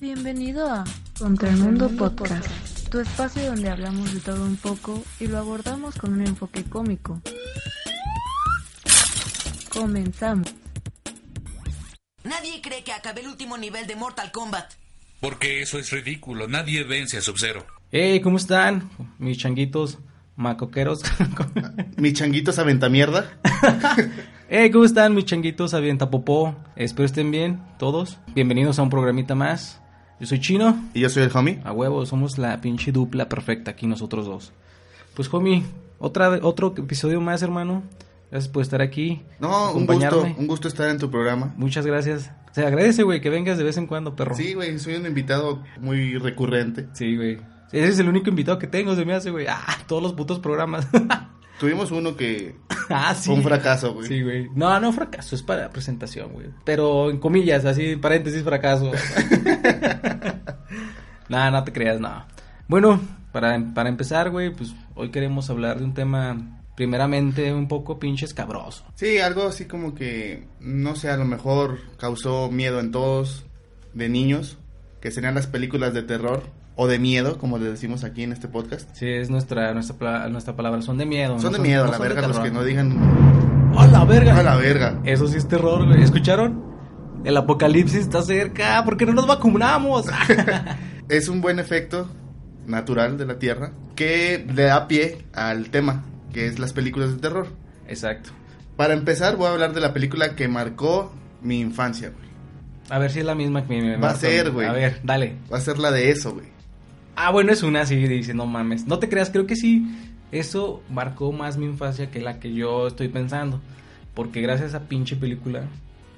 Bienvenido a Contra el Mundo Podcast, tu espacio donde hablamos de todo un poco y lo abordamos con un enfoque cómico. Comenzamos. Nadie cree que acabé el último nivel de Mortal Kombat. Porque eso es ridículo. Nadie vence a Sub-Zero. Hey, ¿cómo están? Mis changuitos macoqueros. Mis changuitos aventa-mierda. hey, ¿cómo están mis changuitos avienta popó? Espero estén bien, todos. Bienvenidos a un programita más. Yo soy Chino. Y yo soy el homie. A huevo, somos la pinche dupla perfecta aquí nosotros dos. Pues homie, otra, otro episodio más, hermano. Gracias por estar aquí. No, un gusto, un gusto estar en tu programa. Muchas gracias. Se agradece, güey, que vengas de vez en cuando, perro. Sí, güey, soy un invitado muy recurrente. Sí, güey. Ese es el único invitado que tengo, se me hace, güey. Ah, todos los putos programas. Tuvimos uno que ah, sí. fue un fracaso, güey. Sí, güey. No, no fracaso, es para presentación, güey. Pero en comillas, así, paréntesis, fracaso. Nada, no te creas, no. Bueno, para, para empezar, güey, pues hoy queremos hablar de un tema primeramente un poco pinche escabroso. Sí, algo así como que, no sé, a lo mejor causó miedo en todos de niños, que serían las películas de terror o de miedo, como le decimos aquí en este podcast. Sí, es nuestra nuestra, nuestra palabra, son de miedo. Son de miedo, a la verga, los que no digan... ¡A la verga! ¡A la verga! Eso sí es terror, güey. ¿Escucharon? El apocalipsis está cerca, ¿por qué no nos vacunamos? es un buen efecto natural de la Tierra que le da pie al tema, que es las películas de terror. Exacto. Para empezar, voy a hablar de la película que marcó mi infancia, güey. A ver si es la misma que me Va a ser, güey. A ver, dale. Va a ser la de eso, güey. Ah, bueno, es una, sí, dice, no mames. No te creas, creo que sí. Eso marcó más mi infancia que la que yo estoy pensando. Porque gracias a esa pinche película,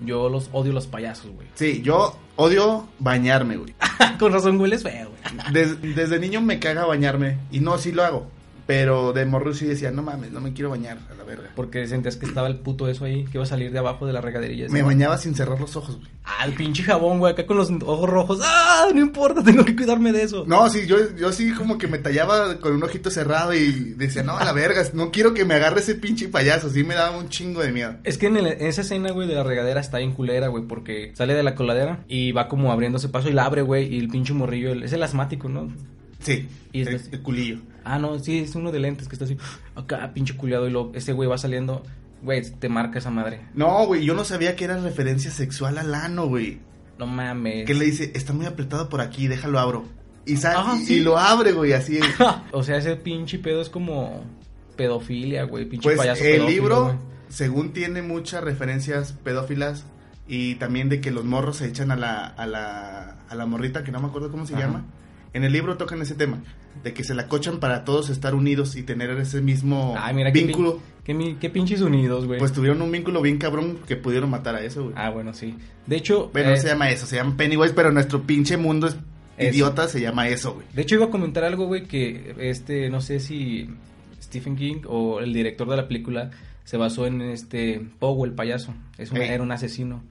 yo los odio los payasos, güey. Sí, yo odio bañarme, güey. Con razón hueles feo, güey. Des- desde niño me caga bañarme. Y no, sí lo hago. Pero de morro sí decía, no mames, no me quiero bañar, a la verga. Porque sentías que estaba el puto eso ahí, que iba a salir de abajo de la regaderilla. Me bañaba sin cerrar los ojos, güey. Ah, el pinche jabón, güey, acá con los ojos rojos. Ah, no importa, tengo que cuidarme de eso. No, sí, yo, yo sí como que me tallaba con un ojito cerrado y decía, no, a la verga, no quiero que me agarre ese pinche payaso. Sí me daba un chingo de miedo. Es que en, el- en esa escena, güey, de la regadera está bien culera, güey, porque sale de la coladera y va como abriéndose paso y la abre, güey, y el pinche morrillo, el- es el asmático, ¿no? Sí, Y es el culillo. Ah, no, sí, es uno de lentes que está así, acá, pinche culiado, y lo, ese güey va saliendo, güey, te marca esa madre. No, güey, yo no sabía que era referencia sexual al ano, güey. No mames. Que le dice, está muy apretado por aquí, déjalo abro. Y, sale, Ah, y- sí. y lo abre, güey, así. o sea, ese pinche pedo es como pedofilia, güey, pinche Pues payaso el pedófilo, libro, güey. según tiene muchas referencias pedófilas y también de que los morros se echan a la, a la, a la morrita, que no me acuerdo cómo se Ajá. llama. En el libro tocan ese tema, de que se la cochan para todos estar unidos y tener ese mismo Ay, mira qué, vínculo. pin- qué, pinches unidos, güey. Pues tuvieron un vínculo bien cabrón que pudieron matar a eso, güey. ah, bueno, sí. De hecho, Bueno, eh, no se llama eso, se llama Pennywise, pero nuestro pinche mundo es Eso. idiota, se llama eso, güey. De hecho, iba a comentar algo, güey, que este, no sé si Stephen King o el director de la película se basó en este Pogo, el payaso. Es un. Era un asesino.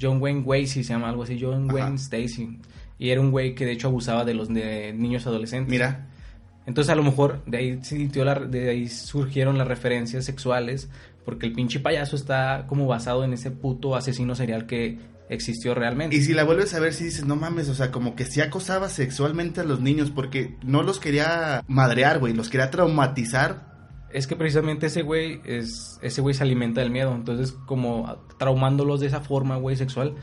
John Wayne Gacy se llama algo así, John Ajá. Wayne Stacy. Y era un güey que de hecho abusaba de los de niños adolescentes. Mira, Entonces a lo mejor de ahí, sintió la- de ahí surgieron las referencias sexuales, porque el pinche payaso está como basado en ese puto asesino serial que existió realmente. y si la vuelves a ver, si dices, no mames, o sea, como que sí acosaba sexualmente a los niños porque no los quería madrear, güey, los quería traumatizar. Es que precisamente ese güey es ese güey se alimenta del miedo, entonces como traumándolos de esa forma, güey, sexual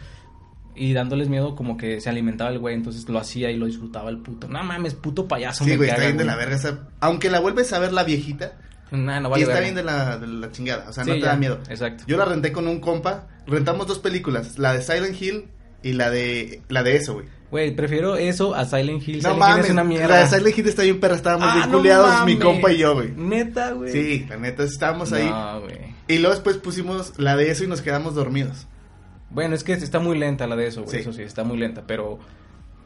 y dándoles miedo como que se alimentaba el güey, entonces lo hacía y lo disfrutaba el puto. No mames, puto payaso Sí, me güey, está bien de la verga. esa- Aunque la vuelves a ver la viejita, Nah, no y vale está verga. bien de la, de la chingada, o sea, Sí, no te ya, da miedo. Exacto. Yo la renté con un compa, rentamos dos películas, la de Silent Hill y la de la de eso, güey. Güey, prefiero eso a Silent Hill. No Silent Hill mames, es una mierda. la de Silent Hill está bien perra, estábamos Ah, bien no culiados, mi compa y yo, güey. Neta, güey. Sí, la neta, estábamos ahí. No, güey. Y luego después pusimos la de eso y nos quedamos dormidos. Bueno, es que está muy lenta la de eso, güey. Sí. Eso sí, está muy lenta. Pero,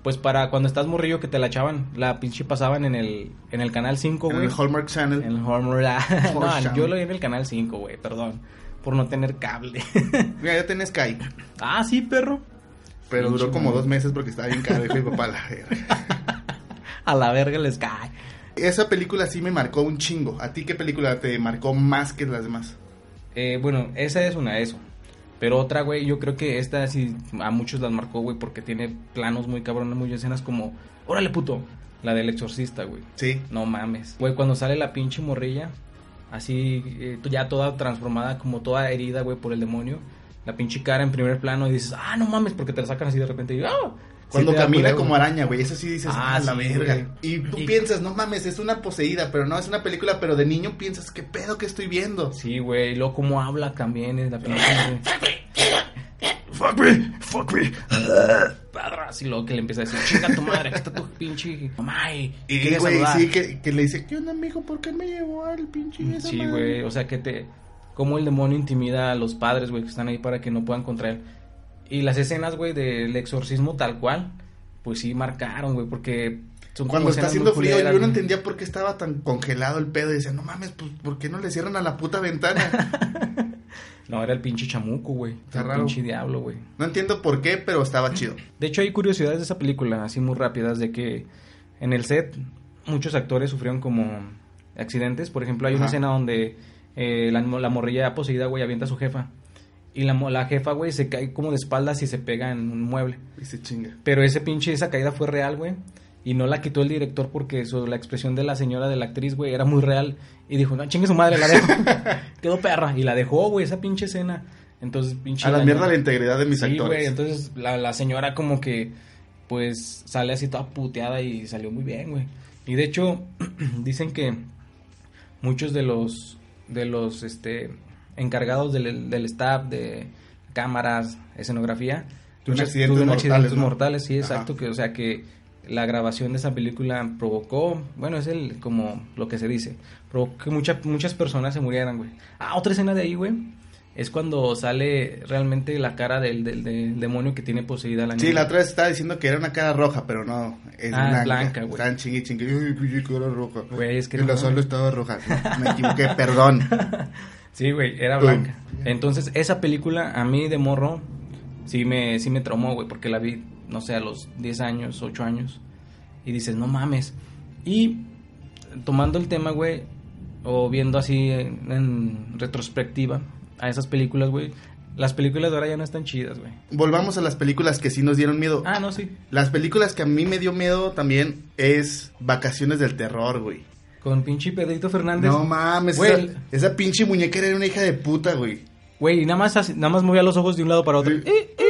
pues para cuando estás morrillo que te la echaban, la pinche pasaban en el, en el canal 5, En güey. el Hallmark Channel. En el Hallmark. no, Channel. yo lo vi en el canal 5, güey, perdón. Por no tener cable. Mira, ya tenés Sky. ah, sí, perro. Pero Pinche duró como dos meses porque estaba bien caro. Dijo mi papá, la verga. A la verga les cae. Esa película sí me marcó un chingo. ¿A ti qué película te marcó más que las demás? Eh, bueno, esa es una, eso. Pero otra, güey, yo creo que esta sí a muchos las marcó, güey, porque tiene planos muy cabrones, muy escenas como, órale puto, la del exorcista, güey. Sí. No mames. Güey, cuando sale la pinche morrilla, así, eh, ya toda transformada, como toda herida, güey, por el demonio. La pinche cara en primer plano y dices, ah, no mames, porque te la sacan así de repente y, ah. Cuando Sí camina como araña, güey. Eso sí dices, Ah, la sí, verga. güey. Y tú Y- piensas, no mames, es una poseída, pero no es una película, pero de niño piensas, ¿qué pedo que estoy viendo? Sí, güey, y luego cómo habla también es la pinche. Fuck me, fuck me. Y luego que le empieza a decir, chinga tu madre, está tu pinche mamá y, Y, güey, saludar". sí, que, que le dice, ¿qué onda, amigo? ¿Por qué me llevó al pinche esa Sí, madre?" güey, o sea que te... Cómo el demonio intimida a los padres, güey, que están ahí para que no puedan contra él. Y las escenas, güey, del exorcismo tal cual, pues sí marcaron, güey, porque son como Cuando está haciendo frío, culeras, yo no güey. entendía por qué estaba tan congelado el pedo. Y decía, no mames, pues, ¿por qué no le cierran a la puta ventana? No, era el pinche chamuco, güey. Está el raro. pinche diablo, güey. no entiendo por qué, pero estaba chido. De hecho, hay curiosidades de esa película, así muy rápidas, de que en el set muchos actores sufrieron como accidentes. Por ejemplo, hay una escena donde eh, la, la morrilla poseída, güey, avienta a su jefa. Y la, mo- la jefa, güey, se cae como de espaldas y se pega en un mueble. Y se chinga. Pero ese pinche, esa caída fue real, güey. Y no la quitó el director porque eso, la expresión de la señora, de la actriz, güey, era muy real. Y dijo, no, chingue su madre, la dejo. Quedó perra. Y la dejó, güey, esa pinche escena. Entonces, pinche... A la mierda la integridad de mis Sí, actores. güey, entonces la, la señora como que, pues, sale así toda puteada y salió muy bien, güey. Y de hecho, dicen que muchos de los, de los, este, encargados del, del staff, de cámaras, escenografía, Tuvieron muchos- accidentes tuvieron mortales, accidentes ¿no? mortales, sí, Ajá. exacto, que, o sea, que la grabación de esa película provocó, bueno, es el, como lo que se dice, provocó que mucha- muchas personas se murieran, güey. Ah, otra escena de ahí, güey, es cuando sale realmente la cara del, del- del demonio que tiene poseída la niña. Sí, la otra vez estaba diciendo que era una cara roja, pero no, es Ah, blanca. güey. Estaban chingue chingue. Ay, pinche cara roja. Güey, es que Y no la solo estaba roja. Me equivoqué, perdón. Sí, güey, era blanca. Entonces, esa película a mí de morro sí me, sí me traumó, güey, porque la vi, no sé, a los 10 años, 8 años. Y dices, no mames. Y tomando el tema, güey, o viendo así en, en retrospectiva a esas películas, güey, las películas de ahora ya no están chidas, güey. Volvamos a las películas que sí nos dieron miedo. Ah, no, sí. Las películas que a mí me dio miedo también es Vacaciones del Terror, güey. Con pinche Pedrito Fernández. No mames, Güey. esa, esa pinche muñeca era una hija de puta, güey. Güey, y nada más, nada más movía los ojos de un lado para otro. Eh, eh.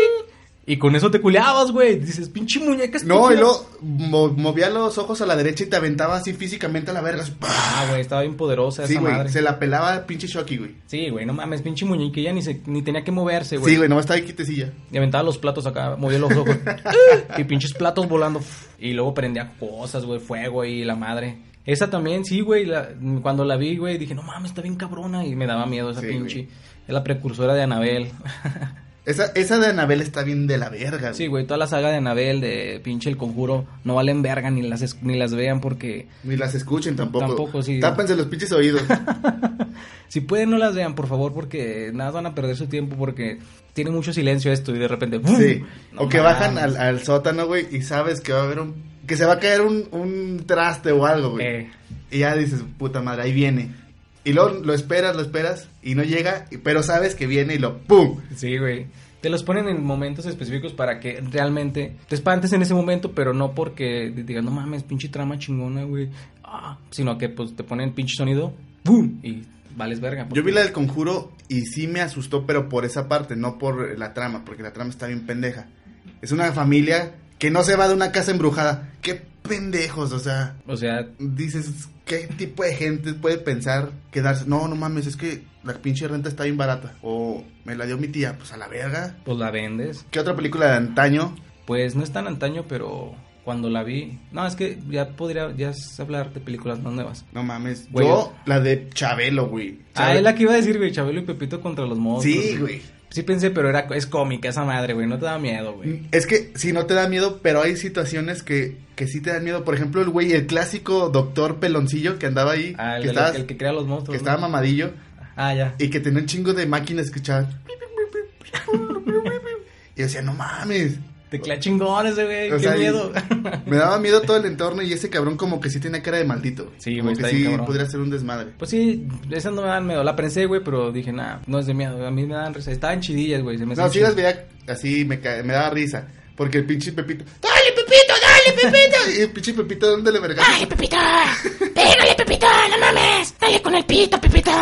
Y con eso te culeabas, güey. Dices, pinche muñeca No, estúpida". y luego mo- movía los ojos a la derecha y te aventaba así físicamente a la verga. Ah, güey, estaba bien poderosa Sí, esa güey, madre. se la pelaba pinche Shocky, güey. Sí, güey, no mames, pinche muñequilla ni, se, ni tenía que moverse, güey. Sí, güey, no estaba ahí quitecilla. Y aventaba los platos acá, movía los ojos. y pinches platos volando. Y luego prendía cosas, güey, fuego y la madre. Esa también, sí, güey, la- cuando la vi, güey, dije, no mames, está bien cabrona. Y me daba miedo esa Sí, pinche. güey. Es la precursora de Anabel. Esa, esa de Anabel está bien de la verga, güey. sí, güey, toda la saga de Anabel, de pinche El Conjuro, no valen verga ni las, ni las vean porque... Ni las escuchen tampoco. Tampoco, sí. Tápense los pinches oídos. Si pueden, no las vean, por favor, porque nada van a perder su tiempo porque tiene mucho silencio esto y de repente... ¡bum! Sí. No o que bajan al, al sótano, güey, y sabes que va a haber un... Que se va a caer un, un traste o algo, güey. Eh, Y ya dices, puta madre, ahí viene. Y luego lo esperas, lo esperas, y no llega, pero sabes que viene y lo ¡pum! Sí, güey. Te los ponen en momentos específicos para que realmente te espantes en ese momento, pero no porque digas, no mames, pinche trama chingona, güey. Ah, sino que pues te ponen pinche sonido, ¡boom! Y vales verga. Yo vi la del conjuro y sí me asustó, pero por esa parte, no por la trama, porque la trama está bien pendeja. Es una familia que no se va de una casa embrujada. ¡Qué pendejos! O sea, O sea, dices, ¿qué tipo de gente puede pensar quedarse? No, no mames, es que la pinche renta está bien barata. O me la dio mi tía, pues a la verga. pues la vendes. ¿Qué otra película de antaño? Pues no es tan antaño, pero cuando la vi... No, es que ya podría ya hablar de películas más nuevas. No mames. Güey, yo, la de Chabelo, güey. Ah, es la que iba a decir, güey, Chabelo y Pepito contra los monstruos. Sí, güey. Sí pensé, pero era es cómica esa madre, güey, no te da miedo, güey. Es que si no te da miedo, pero hay situaciones que, que sí te dan miedo. Por ejemplo, el güey, el clásico doctor peloncillo que andaba ahí, Ah, el, que, estaba, el que crea los que monstruos. estaba ¿no? mamadillo Ah, ya. y que tenía un chingo de máquinas que escuchaban. Y decía, no mames. Teclea chingón ese güey, qué sea, miedo. Me daba miedo todo el entorno y ese cabrón como que sí tenía cara de maldito. güey. Sí, como güey, que está bien sí cabrón. podría ser un desmadre. Pues sí, esas no me dan miedo. La pensé, güey, pero dije, nah, no es de miedo. A mí me dan risa. Estaban chidillas, güey. Se me No, sí las veía así, me, me daba risa. Porque el pinche Pepito, ¡Dale, Pepito, dale, Pepito! y el pinche Pepito dándole verga. ¡Dale, Pepito! ¡Pégale, Pepito! ¡No mames! ¡Dale con el pito, Pepito!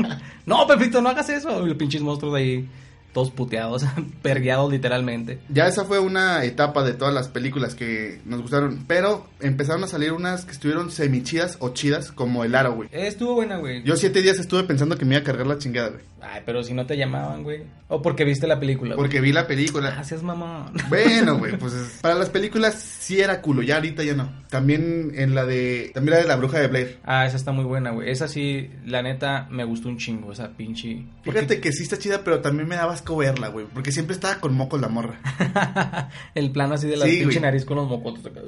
No, Pepito, no hagas eso. Y los pinches monstruos de ahí, todos puteados, pergueados literalmente. Ya esa fue una etapa de todas las películas que nos gustaron. Pero empezaron a salir unas que estuvieron semichidas o chidas, como El Aro, güey. Eh, estuvo buena, güey. Yo siete días estuve pensando que me iba a cargar la chingada, güey. Ay, pero si no te llamaban, güey. O porque viste la película, güey. Porque vi la película. Gracias, mamá. Bueno, güey, pues es- para las películas sí era culo, ya ahorita ya no. También en la de, también la de la bruja de Blair. Ah, esa está muy buena, güey. Esa sí, la neta, me gustó un chingo, esa pinche. Fíjate que sí está chida, pero también me daba asco verla, güey, porque siempre estaba con moco la morra. el plano así de la Sí, pinche güey. nariz con los mocotos acá.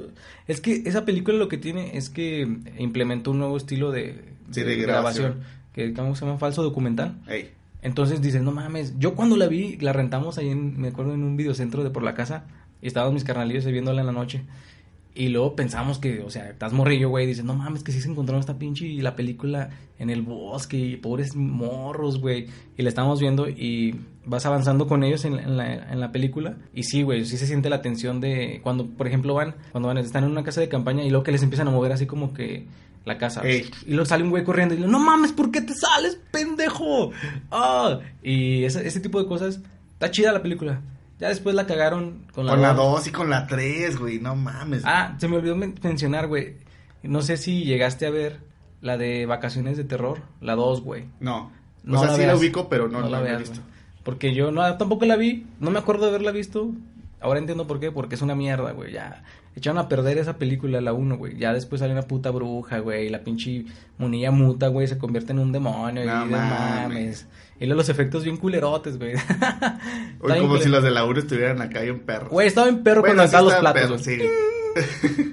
Es que esa película lo que tiene es que implementó un nuevo estilo de, Sí, de grabación. Que ¿cómo se llama? Falso documental. Ey. Entonces dices, no mames. Yo cuando la vi, la rentamos ahí, en, me acuerdo, en un videocentro de por la casa. Y estábamos mis carnalillos viéndola en la noche. Y luego pensamos que, o sea, estás morrillo, güey. Dices, no mames, que sí se encontraron esta pinche y la película en el bosque. Y pobres morros, güey. Y la estamos viendo y vas avanzando con ellos en, en la, en la película. Y sí, güey, sí se siente la tensión de cuando, por ejemplo, van, cuando van, están en una casa de campaña y luego que les empiezan a mover así como que la casa. Ey. Y luego sale un güey corriendo y le no mames, ¿por qué te sales, pendejo? Ah, y ese, ese tipo de cosas. Está chida la película. Ya después la cagaron con la Con la dos. 2 y con la 3, güey, no mames. Ah, se me olvidó men- mencionar, güey. No sé si llegaste a ver la de Vacaciones de Terror, la 2, güey. No. No o sea, la sí la veas. ubico, pero no, no la, he veas, visto. Porque yo no, tampoco la vi, no me acuerdo de haberla visto. Ahora entiendo por qué, porque es una mierda, güey. Ya echaron a perder esa película, la 1, güey. Ya después sale una puta bruja, güey. La pinche monilla muta, güey, se convierte en un demonio. No y de mames. mames. Y los efectos bien culerotes, güey. Bien como si los de la UR estuvieran acá bien perros. Güey, estaba en perro Bueno, cuando sí aventaba los platos, perro,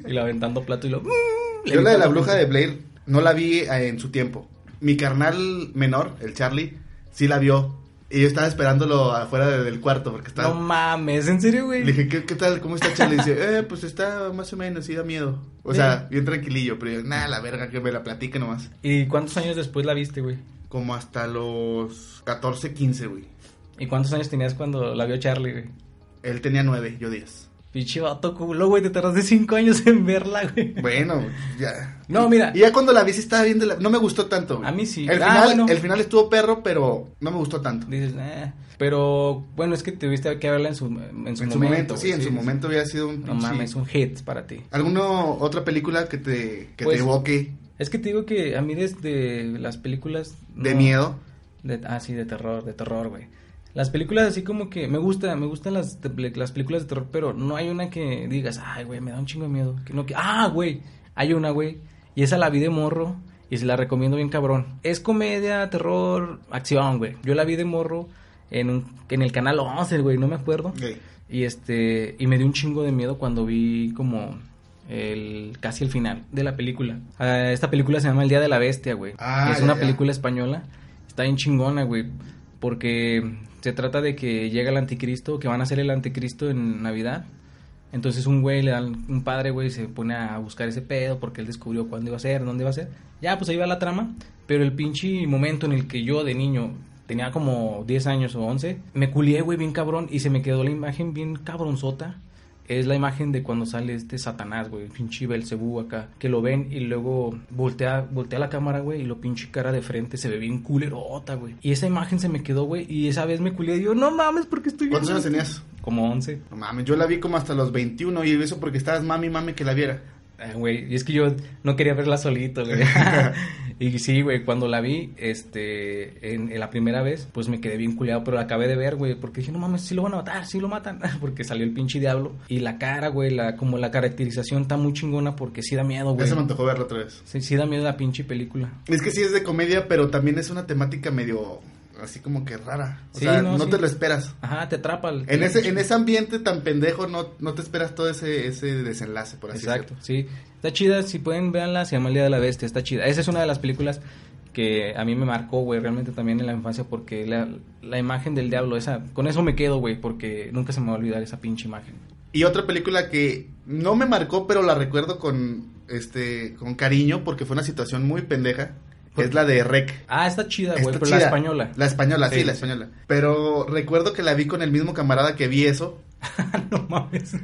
sí. Y lo aventando plato y lo... Yo la de la bruja de Blair no la vi eh, en su tiempo. Mi carnal menor, el Charlie, sí la vio. Y yo estaba esperándolo afuera de- del cuarto porque estaba... No mames, ¿en serio, güey? Le dije, ¿qué, qué tal? ¿Cómo está Charlie? Y dice, eh, pues está más o menos, sí da miedo. O sea, bien tranquilillo, pero yo, nada, la verga, que me la platique nomás. ¿Y cuántos años después la viste, güey? Como hasta los 14, 15, güey. ¿Y cuántos años tenías cuando la vio Charlie, güey? Él tenía 9, yo 10. Pinche vato culo, güey, te tardaste cinco años en verla, güey. Bueno, ya. No, mira. Y ya cuando la vi sí estaba viendo, la... no me gustó tanto. güey. A mí sí. El Ah, final, bueno. el final estuvo perro, pero no me gustó tanto. Dices, eh. Pero, bueno, es que tuviste que verla en su, en su en su momento. momento, sí, güey, en su momento había sido un No pinche- mames, un hit para ti. ¿Alguna otra película que te, que Pues, te evoque Es que te digo que a mí desde las películas... de no- miedo? de- ah, sí, de terror, de terror, güey. Las películas así como que me gusta, me gustan las, las películas de terror, pero no hay una que digas, ay, güey, me da un chingo de miedo. Que no, que, ah, güey, hay una, güey, y esa la vi de morro y se la recomiendo bien cabrón. Es comedia, terror, acción, güey. Yo la vi de morro en, un, en el canal 11, güey, no me acuerdo. Y este, y me dio un chingo de miedo cuando vi como el casi el final de la película. Ah, esta película se llama El Día de la Bestia, güey. Ah, es ya, una ya. película española. Está bien chingona, güey. Porque se trata de que llega el anticristo, que van a ser el anticristo en Navidad. Entonces un güey le dan, un padre, güey, se pone a buscar ese pedo porque él descubrió cuándo iba a ser, dónde iba a ser. Ya, pues ahí va la trama. Pero el pinche momento en el que yo de niño tenía como 10 años o 11, me culié, güey, bien cabrón y se me quedó la imagen bien cabronzota. Es la imagen de cuando sale este Satanás, güey, pinche Belcebú acá, que lo ven y luego voltea, voltea la cámara, güey, y lo pinche cara de frente, se ve bien culerota, güey. Y esa imagen se me quedó, güey, y esa vez me culié y yo, no mames, porque estoy ¿Cuántos años esto?" tenías? Como 11. No mames, yo la vi como hasta los 21 y eso porque estabas mami, mami que la viera. Ah, güey, y es que yo no quería verla solito, güey. y sí, güey, cuando la vi, este, en, en la primera vez, pues me quedé bien culeado, pero la acabé de ver, güey, porque dije, no mames, sí lo van a matar, sí lo matan, porque salió el pinche diablo. Y la cara, güey, la, como la caracterización está muy chingona porque sí da miedo, Ya güey. se me antojó verla otra vez. Sí, sí da miedo la pinche película. Es que sí es de comedia, pero también es una temática medio así como que rara. O Sí, sea, no, no, sí. te lo esperas. Ajá, te atrapa. el- En ese, en ese ambiente tan pendejo no, no te esperas todo ese, ese desenlace, por así Exacto, sí. Está chida, si pueden, véanla, se llama El Día de la Bestia, está chida. Esa es una de las películas que a mí me marcó, güey, realmente también en la infancia porque la, la imagen del diablo, esa, con eso me quedo, güey, porque nunca se me va a olvidar esa pinche imagen. Y otra película que no me marcó, pero la recuerdo con este con cariño porque fue una situación muy pendeja. ¿Por Es la de Rec. Ah, está chida, güey, pero la española. La española, sí, Sí, la española. Pero recuerdo que la vi con el mismo camarada que vi eso. no mames.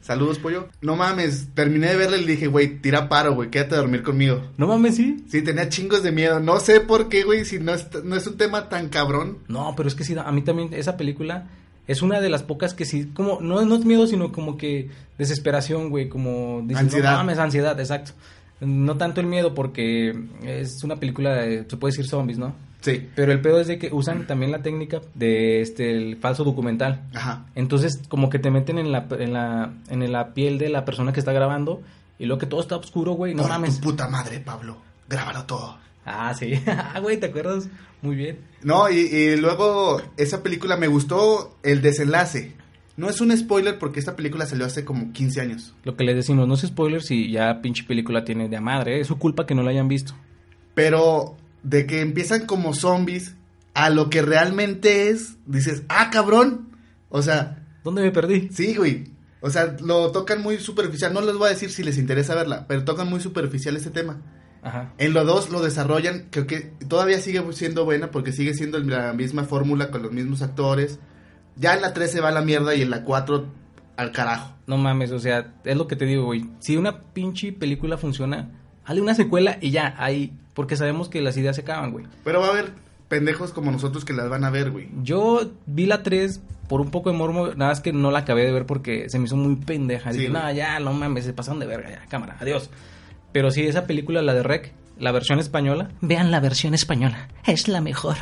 Saludos, pollo. No mames, terminé de verla y le dije, güey, tira paro, güey, quédate a dormir conmigo. No mames, sí. Sí, tenía chingos de miedo. No sé por qué, güey, si no es, no es un tema tan cabrón. No, pero es que sí, a mí también esa película es una de las pocas que sí, como, no, no es miedo, sino como que desesperación, güey, como dices, Ansiedad. no mames, ansiedad, exacto. No tanto el miedo porque es una película, de, se puede decir zombies, ¿no? Sí. Pero el pedo es de que usan también la técnica de este el falso documental. Ajá. Entonces, como que te meten en la, en la, en la piel de la persona que está grabando y luego que todo está oscuro, güey, no Por mames. tu puta madre, Pablo. Grábalo todo. Ah, sí. Ah, güey, ¿te acuerdas? Muy bien. No, y, y luego esa película me gustó el desenlace. No es un spoiler porque esta película salió hace como 15 años. Lo que les decimos, no es spoiler si ya pinche película tiene de madre, ¿eh? es su culpa que no la hayan visto. Pero de que empiezan como zombies a lo que realmente es, dices, ah, cabrón. O sea, ¿Dónde me perdí? sí, güey. O sea, lo tocan muy superficial. No les voy a decir si les interesa verla, pero tocan muy superficial este tema. Ajá. En lo 2 lo desarrollan, creo que todavía sigue siendo buena porque sigue siendo la misma fórmula con los mismos actores. Ya en la 3 se va a la mierda y en la 4 al carajo. No mames, o sea, es lo que te digo, güey. Si una pinche película funciona, hazle una secuela y ya, ahí. Porque sabemos que las ideas se acaban, güey. Pero va a haber pendejos como nosotros que las van a ver, güey. Yo vi la 3 por un poco de mormo, nada más que no la acabé de ver porque se me hizo muy pendeja. Sí, Dije, no, ya, no mames, se pasaron de verga, ya, cámara, adiós. Pero sí, esa película, la de Rec, la versión española, Vean la versión española. Es la mejor.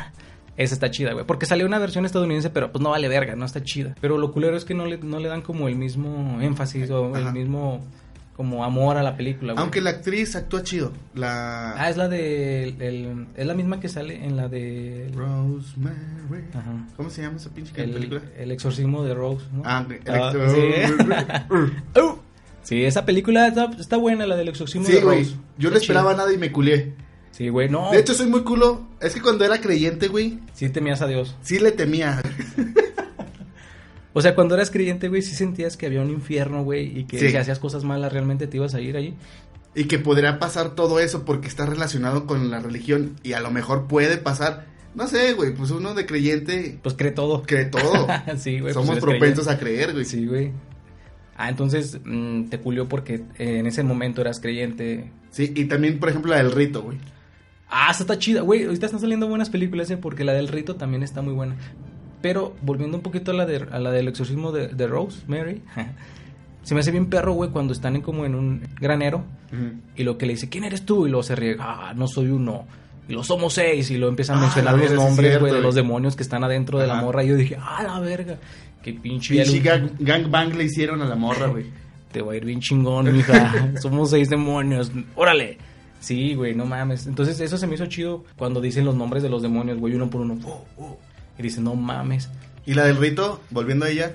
Esa está chida, güey. Porque salió una versión estadounidense, pero pues no vale verga, no está chida. Pero lo culero es que no le, no le dan como el mismo énfasis o el mismo como amor a la película, güey. Aunque la actriz actúa chido. La Ah, es la de... el- el- es la misma que sale en la de... Rosemary. Ajá. ¿Cómo se llama esa pinche El, película? el exorcismo de Rose, ¿no? Ah, el- Ah, sí. Sí, esa película está, está buena, la del exorcismo Sí, de güey. Rose. Yo no esperaba chida. nada y me culié. Sí, güey, no. De hecho, soy muy culo. Es que cuando era creyente, güey, sí temías a Dios. sí le temía. O sea, cuando eras creyente, güey, sí sentías que había un infierno, güey, y que Sí. si hacías cosas malas realmente te ibas a ir allí. Y que podría pasar todo eso porque está relacionado con la religión. Y a lo mejor puede pasar. No sé, güey. Pues uno de creyente Pues cree todo. cree todo. sí, güey. Somos pues eres propensos a creer, güey. Sí, güey. Ah, entonces mm, te culió porque eh, en ese momento eras creyente. Sí, y también, por ejemplo, la del rito, güey. Ah, está chida, güey. Ahorita están saliendo buenas películas, eh, porque la del rito también está muy buena. Pero volviendo un poquito a la, de, a la del exorcismo de, de Rose, Mary. se me hace bien perro, güey, cuando están en como en un granero. Y lo que le dice, ¿quién eres tú? Y luego se ríe, ah, no soy uno. Y lo somos seis. Y lo empiezan a Ah, mencionar la los nombres, güey, de los demonios que están adentro de la Ajá. morra. Y yo dije, ah, la verga. Qué pinche. Pinche gang, gangbang le hicieron a la morra, güey. te va a ir bien chingón, mija. Somos seis demonios. Órale. Sí, güey, no mames. Entonces, eso se me hizo chido cuando dicen los nombres de los demonios, güey, uno por uno. Oh, oh. Y dicen, no mames. Y la del rito, volviendo a ella,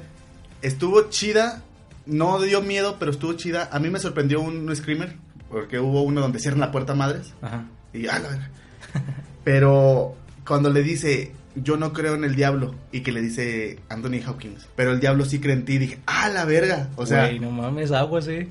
estuvo chida. No dio miedo, pero estuvo chida. A mí me sorprendió un, screamer. Porque hubo uno donde cierran la puerta a madres. Ajá. Y ah, la verga. Pero cuando le dice, yo no creo en el diablo. Y que le dice Anthony Hopkins. Pero el diablo sí cree en ti. Dije, ah, la verga. O sea, Güey, no mames, agua, sí.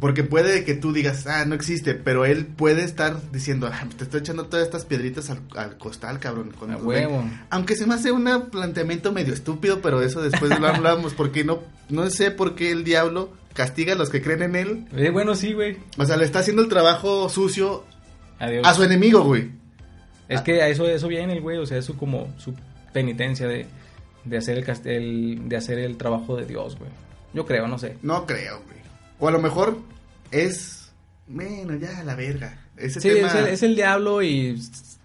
Porque puede que tú digas, ah, no existe. Pero él puede estar diciendo, ah, te estoy echando todas estas piedritas al, al costal, cabrón. A Cuando huevo. aunque se me hace un planteamiento medio estúpido, pero eso después lo hablamos, porque no, no sé por qué el diablo castiga a los que creen en él. Eh, bueno, sí, güey. O sea, le está haciendo el trabajo sucio Adiós. a su enemigo, güey. Es que a eso, eso viene el güey, o sea, es su como su penitencia de, de hacer el, el- de hacer el trabajo de Dios, güey. Yo creo, no sé. No creo, güey. O a lo mejor es, bueno, ya la verga. Ese Sí, tema... es, el, es el diablo y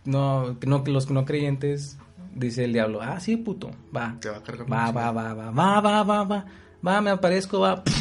no, no los no creyentes dice el diablo, ah, sí, puto, va. Te va a cargar Va, va, va, va, va, va, va, va, va, me aparezco, va.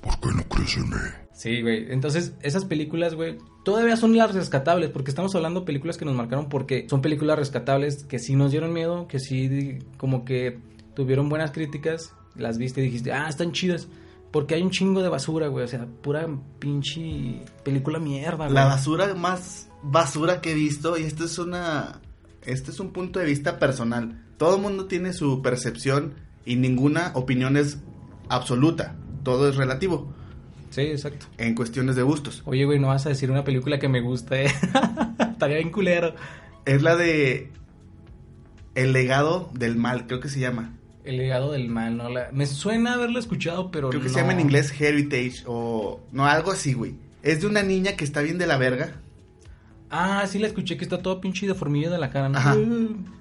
¿Por qué no crees en mí? Sí, güey. Entonces, esas películas, güey, todavía son las rescatables, porque estamos hablando de películas que nos marcaron porque son películas rescatables que sí nos dieron miedo, que sí como que tuvieron buenas críticas, las viste y dijiste, ah, están chidas. Porque hay un chingo de basura, güey, o sea, pura pinche película mierda, güey. La basura más basura que he visto y esto es una este es un punto de vista personal. Todo el mundo tiene su percepción y ninguna opinión es absoluta. Todo es relativo Sí, exacto. en cuestiones de gustos. Oye, güey, no vas a decir una película que me gusta, eh. Estaría bien culero. Es la de El legado del mal, creo que se llama. El legado del mal, ¿no? La... Me suena haberlo escuchado, pero Creo que se llama en inglés Heritage o no, algo así, güey. Es de una niña que está bien de la verga. Ah, sí la escuché, que está todo pinche deformillo de la cara, ¿no? Ajá.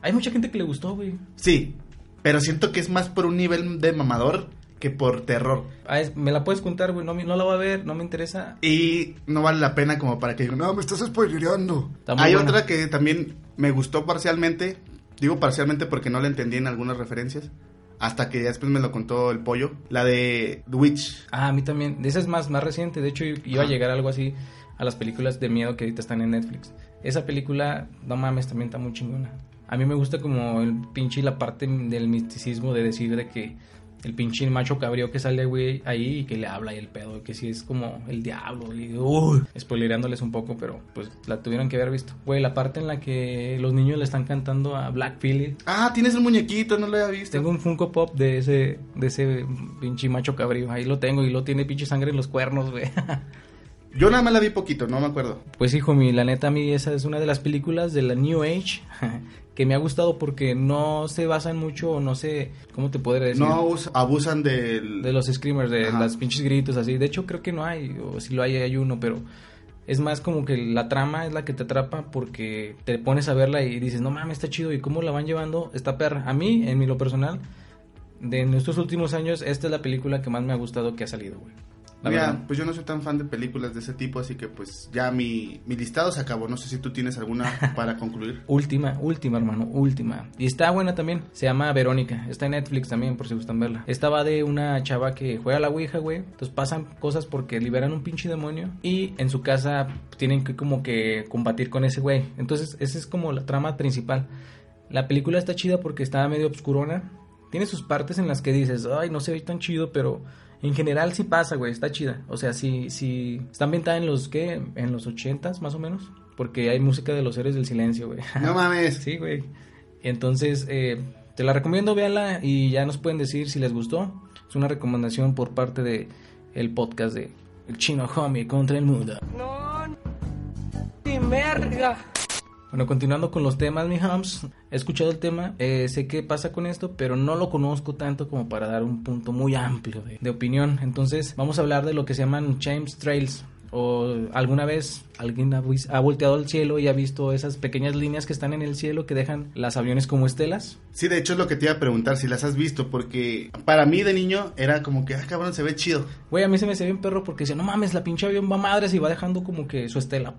Hay mucha gente que le gustó, güey. Sí, pero siento que es más por un nivel de mamador que por terror. Ah, es- me la puedes contar, güey. No, no la voy a ver, no me interesa. Y no vale la pena como para que digan, no, me estás spoilereando. Está Hay buena. otra que también me gustó parcialmente. Digo parcialmente porque no la entendí en algunas referencias. Hasta que después me lo contó el pollo. La de The Witch. Ah, a mí también. Esa es más, más reciente. De hecho, iba a llegar algo así a las películas de miedo que ahorita están en Netflix. Esa película, no mames, también está muy chingona. A mí me gusta como el pinche la parte del misticismo de decir de que el pinche macho cabrío que sale, güey, ahí y que le habla y el pedo, que sí es como el diablo. Y, uy, spoilereándoles un poco, pero pues la tuvieron que haber visto. Güey, la parte en la que los niños le están cantando a Black Phillip. Ah, tienes un muñequito, no lo había visto. Tengo un Funko Pop de ese, de ese pinche macho cabrío. Ahí lo tengo y lo tiene pinche sangre en los cuernos, güey. Yo nada más la vi poquito, no me acuerdo. Pues hijo mi, la neta a mí esa es una de las películas de la New Age que me ha gustado porque no se basan mucho o no sé, ¿cómo te podré decir? No us- abusan del... de los screamers, de Ajá. las pinches gritos así. De hecho creo que no hay, o si lo hay hay uno, pero es más como que la trama es la que te atrapa porque te pones a verla y dices, no mames, está chido y cómo la van llevando esta perra. A mí, en mi lo personal, de en estos últimos años, esta es la película que más me ha gustado que ha salido, güey. La Mira, verdad. pues yo no soy tan fan de películas de ese tipo, así que pues ya mi, mi listado se acabó. No sé si tú tienes alguna para concluir. Última, última, hermano, última. Y está buena también. Se llama Verónica. Está en Netflix también, por si gustan verla. Esta va de una chava que juega a la Ouija, güey. Entonces pasan cosas porque liberan un pinche demonio. Y en su casa tienen que como que combatir con ese güey. Entonces, esa es como la trama principal. La película está chida porque está medio obscurona. Tiene sus partes en las que dices, ay, no se ve tan chido, pero en general sí pasa, güey, está chida. O sea, sí, sí. Está ambientada en los, ¿qué? En los ochentas, más o menos. Porque hay música de los héroes del silencio, güey. No mames. Sí, güey. Entonces, eh, te la recomiendo, véanla y ya nos pueden decir si les gustó. Es una recomendación por parte de el podcast de El Chino Homie contra el Mundo. Bueno, continuando con los temas, mi hums, he escuchado el tema, eh, sé qué pasa con esto, pero no lo conozco tanto como para dar un punto muy amplio de, de opinión. Entonces, vamos a hablar de lo que se llaman James Trails. O alguna vez alguien ha, volteado al cielo y ha visto esas pequeñas líneas que están en el cielo que dejan las aviones como estelas. Sí, de hecho es lo que te iba a preguntar, si las has visto, porque para mí de niño era como que, ah, cabrón, se ve chido. Güey, a mí se me hace bien perro porque dice, no mames, la pinche avión va madres y va dejando como que su estela.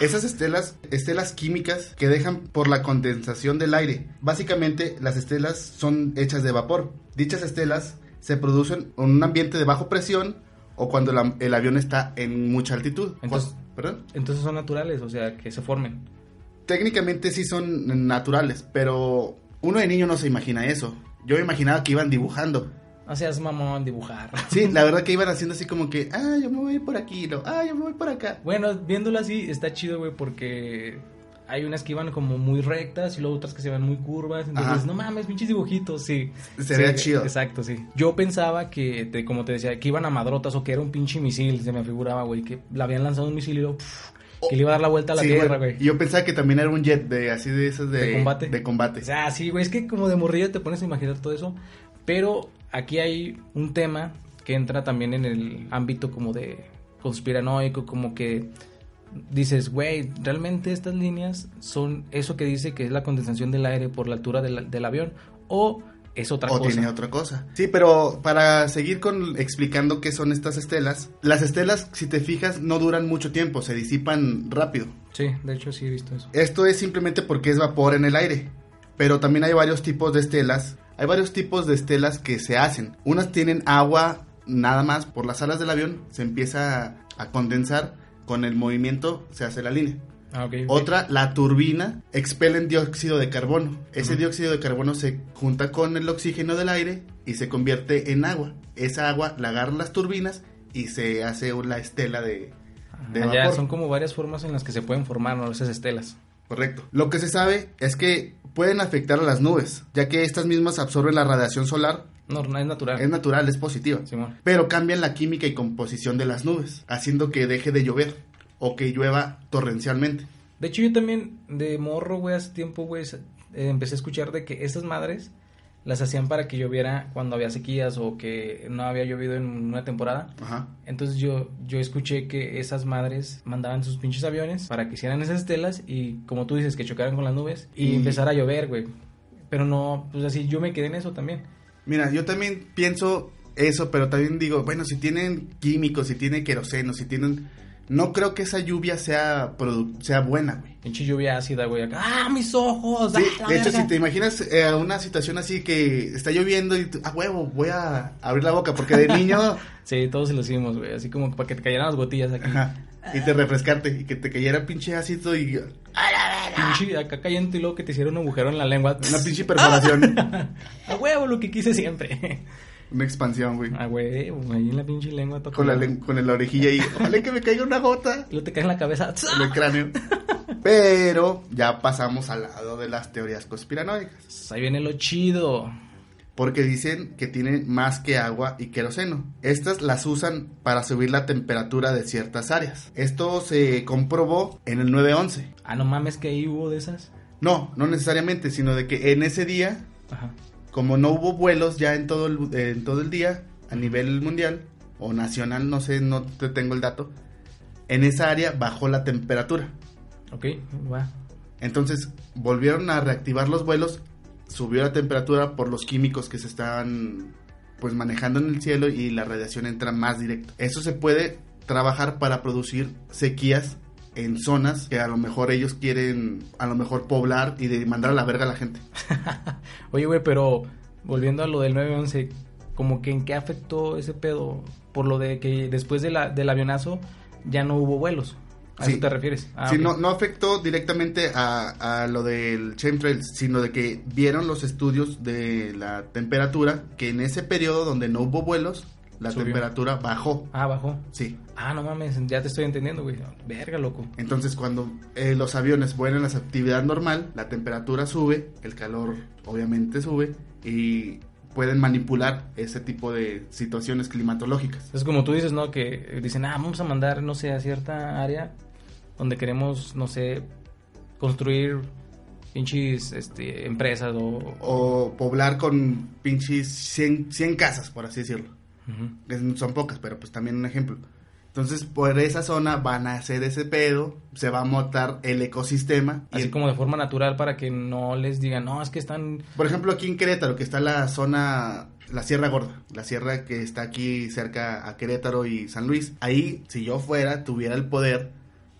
Esas estelas, estelas químicas que dejan por la condensación del aire. Básicamente, las estelas son hechas de vapor. Dichas estelas se producen en un ambiente de bajo presión o cuando la- el avión está en mucha altitud. Entonces- ¿Perdón? Entonces son naturales, o sea, que se formen. Técnicamente sí son naturales, pero uno de niño no se imagina eso. Yo me imaginaba que iban dibujando. No seas mamón dibujar. Sí, la verdad que iban haciendo así como que, ah, yo me voy a ir por aquí, no, ah, yo me voy por acá. Bueno, viéndolo así, está chido, güey, porque hay unas que iban como muy rectas y luego otras que se van muy curvas. Entonces, Ajá. no mames, pinches dibujitos, sí. Se veía Sí, chido. Exacto, sí. Yo pensaba que, te- como te decía, que iban a madrotas o que era un pinche misil, se me figuraba, güey, que le habían lanzado un misil y luego, que le iba a dar la vuelta a la Sí, tierra, güey. Yo pensaba que también era un jet de así de esos de, ¿De combate? De combate. O sea, sí, güey, es que como de morrilla te pones a imaginar todo eso. Pero aquí hay un tema que entra también en el ámbito como de conspiranoico, como que dices, güey, realmente estas líneas son eso que dice que es la condensación del aire por la altura del, del avión o es otra o cosa. tiene otra cosa. Sí, pero para seguir con explicando qué son estas estelas, las estelas, si te fijas, no duran mucho tiempo, se disipan rápido. Sí, de hecho sí he visto eso. Esto es simplemente porque es vapor en el aire. Pero también hay varios tipos de estelas. Hay varios tipos de estelas que se hacen. Unas tienen agua nada más por las alas del avión, se empieza a condensar, con el movimiento se hace la línea. Ah. Otra, la turbina, expelen dióxido de carbono. Ese dióxido de carbono se junta con el oxígeno del aire y se convierte en agua. Esa agua la agarran las turbinas y se hace la estela de, de Allá vapor. son como varias formas en las que se pueden formar ¿no? esas estelas. Correcto. Lo que se sabe es que pueden afectar a las nubes, ya que estas mismas absorben la radiación solar. No, no es natural. Es natural, es positiva. Simón. Pero cambian la química y composición de las nubes, haciendo que deje de llover o que llueva torrencialmente. De hecho, yo también de morro, güey, hace tiempo, güey, eh, empecé a escuchar de que esas madres las hacían para que lloviera cuando había sequías o que no había llovido en una temporada. Ajá. Entonces yo, yo escuché que esas madres mandaban sus pinches aviones para que hicieran esas estelas y como tú dices, que chocaran con las nubes y Y- empezara a llover, güey. Pero no, pues así yo me quedé en eso también. Mira, yo también pienso eso, pero también digo, bueno, si tienen químicos, si tienen queroseno, si tienen... No creo que esa lluvia sea, produ- sea buena, güey. Pinche lluvia ácida, güey. acá, ¡Ah, mis ojos! Sí, ¡Ah, la de hecho, verga! si te imaginas eh, una situación así que está lloviendo y tú, a huevo, voy a abrir la boca, porque de niño, Sí, todos lo hicimos, güey. Así como para que te cayeran las gotillas aquí. ajá, y te refrescarte, y que te cayera pinche ácido y Pinche acá cayendo y luego que te hicieron un agujero en la lengua. una pinche perforación, A huevo, lo que quise siempre. Una expansión, güey. A huevo, ahí en la pinche lengua. toca Con la, con la orejilla y, ojalá que me caiga una gota Y luego te cae en la cabeza. en el cráneo. Pero ya pasamos al lado de las teorías conspiranoicas. Ahí viene lo chido. Porque dicen que tienen más que agua y queroseno. Estas las usan para subir la temperatura de ciertas áreas. Esto se comprobó en el 911. Ah, no mames que ahí hubo de esas. No, no necesariamente, sino de que en ese día, Ajá. Como no hubo vuelos ya en todo el, en todo el día, a nivel mundial o nacional, no sé, no te tengo el dato, en esa área bajó la temperatura. Ok, va. Entonces volvieron a reactivar los vuelos, subió la temperatura por los químicos que se estaban pues manejando en el cielo y la radiación entra más directo. Eso se puede trabajar para producir sequías en zonas que a lo mejor ellos quieren a lo mejor poblar y de mandar a la verga a la gente. Oye, güey, pero volviendo a lo del 911, como que en qué afectó ese pedo por lo de que después de la, del avionazo ya no hubo vuelos. ¿A Sí. eso te refieres? Ah, Sí, no, no afectó directamente a, a lo del chemtrails, sino de que vieron los estudios de la temperatura, que en ese periodo donde no hubo vuelos, la Subió. temperatura bajó. Ah, bajó. Sí. Ah, no mames, ya te estoy entendiendo, güey. Verga, loco. Entonces cuando eh, los aviones vuelan a su actividad normal, la temperatura sube, el calor obviamente sube y pueden manipular ese tipo de situaciones climatológicas. Es como tú dices, ¿no? Que dicen, ah, vamos a mandar, no sé, a cierta área donde queremos, no sé, construir pinches este, empresas o... O poblar con pinches 100, 100 casas, por así decirlo. Ujú. Es- Son pocas, pero pues también un ejemplo. Entonces, por esa zona van a hacer ese pedo, se va a montar el ecosistema. Así el- como de forma natural para que no les digan, no, es que están... Por ejemplo, aquí en Querétaro, que está la zona, la Sierra Gorda, la sierra que está aquí cerca a Querétaro y San Luis. Ahí, si yo fuera, tuviera el poder,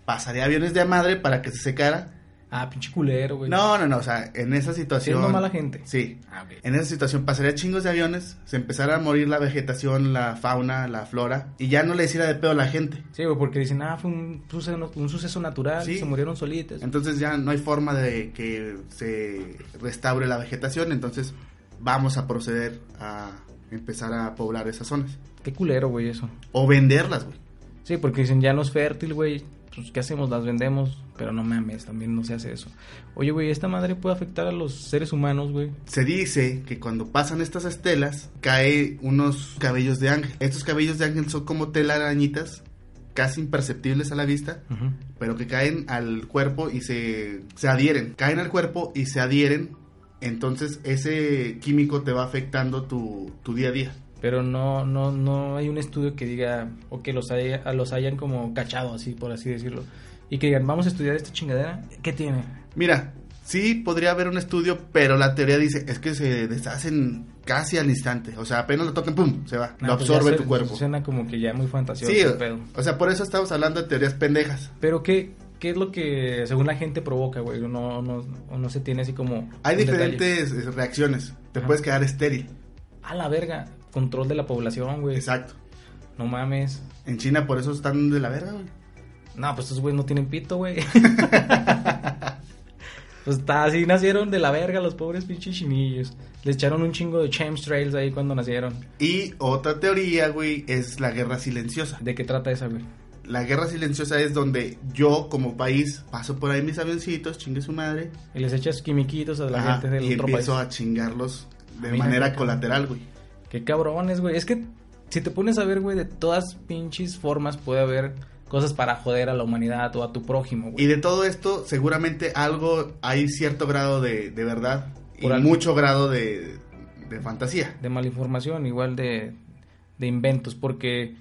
pasaría aviones de a madre para que se secara. Ah, pinche culero, güey. No, no, no, o sea, en esa situación... Siendo mala gente. Sí. Ah. En esa situación pasaría chingos de aviones, se empezara a morir la vegetación, la fauna, la flora, y ya no le hiciera de pedo a la gente. Sí, güey, porque dicen, ah, fue un suceso, un suceso natural, Sí. se murieron solitos. Entonces ya no hay forma de que se restaure la vegetación, entonces vamos a proceder a empezar a poblar esas zonas. Qué culero, güey, eso. O venderlas, güey. Sí, porque dicen, ya no es fértil, güey. Pues, ¿qué hacemos? Las vendemos. Pero no mames, también no se hace eso. Oye, güey, ¿esta madre puede afectar a los seres humanos, güey? Se dice que cuando pasan estas estelas, cae unos cabellos de ángel. Estos cabellos de ángel son como telarañitas, casi imperceptibles a la vista, Ujú. pero que caen al cuerpo y se, se adhieren. Caen al cuerpo y se adhieren. Entonces ese químico te va afectando tu, tu día a día. Pero no, no, no hay un estudio que diga, o que los, haya- los hayan como cachado, así, por así decirlo. Y que digan, vamos a estudiar esta chingadera. ¿Qué tiene? Mira, sí podría haber un estudio, pero la teoría dice es que se deshacen casi al instante. O sea, apenas lo toquen, ¡pum! Se va. No, lo pues absorbe se- tu cuerpo. Suena como que ya muy fantasioso. Sí, pedo. o sea, por eso estamos hablando de teorías pendejas. Pero ¿qué, ¿qué es lo que según la gente provoca, güey? No, no, o no se tiene así como... Hay detalle. diferentes eh, reacciones. Te Ajá. puedes quedar estéril. A la verga. Control de la población, güey. Exacto. No mames. En China por eso están de la verga, güey. No, pues estos güeyes no tienen pito, güey. pues está, así nacieron de la verga los pobres pinches chinillos. Les echaron un chingo de chemtrails ahí cuando nacieron. Y otra teoría, güey, es la guerra silenciosa. ¿De qué trata esa, güey? la guerra silenciosa es donde yo como país paso por ahí mis avioncitos, chingue su madre, Y les echas quimiquitos a la ajá, gente del y otro país. empiezo a chingarlos de manera colateral, güey. Qué cabrones, güey. Es que si te pones a ver, güey, de todas pinches formas puede haber cosas para joder a la humanidad o a tu prójimo, Y güey. de todo esto, seguramente algo, hay cierto grado de, de verdad y algo. mucho grado de, de fantasía. De malinformación, igual de, de inventos. Porque,